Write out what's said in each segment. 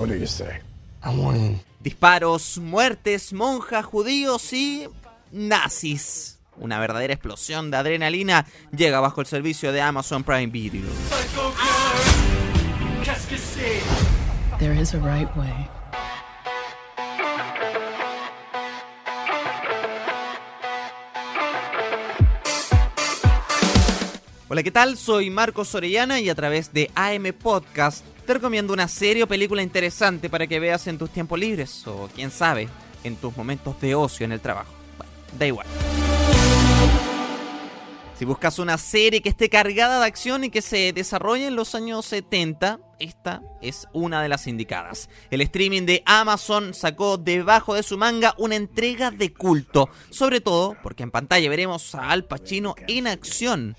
What do you say? I want in. Disparos, muertes, monjas, judíos y nazis. Una verdadera explosión de adrenalina llega bajo el servicio de Amazon Prime Video. There is a right way. Hola, ¿qué tal? Soy Marcos Orellana y a través de AM Podcast te recomiendo una serie o película interesante para que veas en tus tiempos libres o, quién sabe, en tus momentos de ocio en el trabajo. Bueno, da igual. Si buscas una serie que esté cargada de acción y que se desarrolle en los años 70, esta es una de las indicadas. El streaming de Amazon sacó debajo de su manga una entrega de culto, sobre todo porque en pantalla veremos a Al Pacino en acción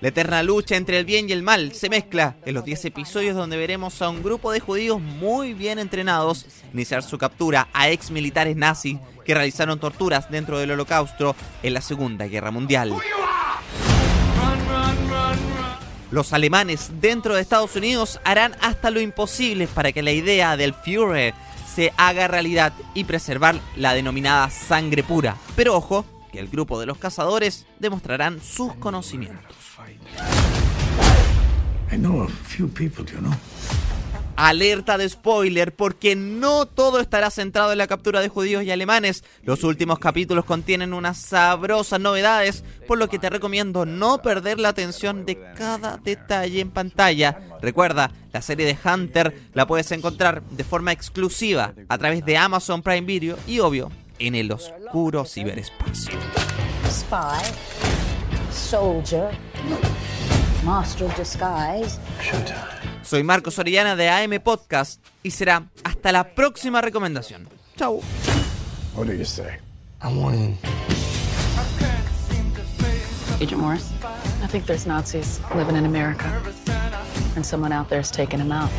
la eterna lucha entre el bien y el mal se mezcla en los 10 episodios donde veremos a un grupo de judíos muy bien entrenados iniciar su captura a ex militares nazis que realizaron torturas dentro del holocausto en la Segunda Guerra Mundial. Los alemanes dentro de Estados Unidos harán hasta lo imposible para que la idea del Führer se haga realidad y preservar la denominada sangre pura. Pero ojo, que el grupo de los cazadores demostrarán sus conocimientos. Alerta de spoiler porque no todo estará centrado en la captura de judíos y alemanes. Los últimos capítulos contienen unas sabrosas novedades, por lo que te recomiendo no perder la atención de cada detalle en pantalla. Recuerda, la serie de Hunter la puedes encontrar de forma exclusiva a través de Amazon Prime Video y obvio en el oscuro ciberespacio. Spy, soldier, master of disguise. Soy Marcos Orellana de AM Podcast y será hasta la próxima recomendación. Chau. What do you say? I want in. Agent Morris, I think there's Nazis living in America. And someone out there is taking them out.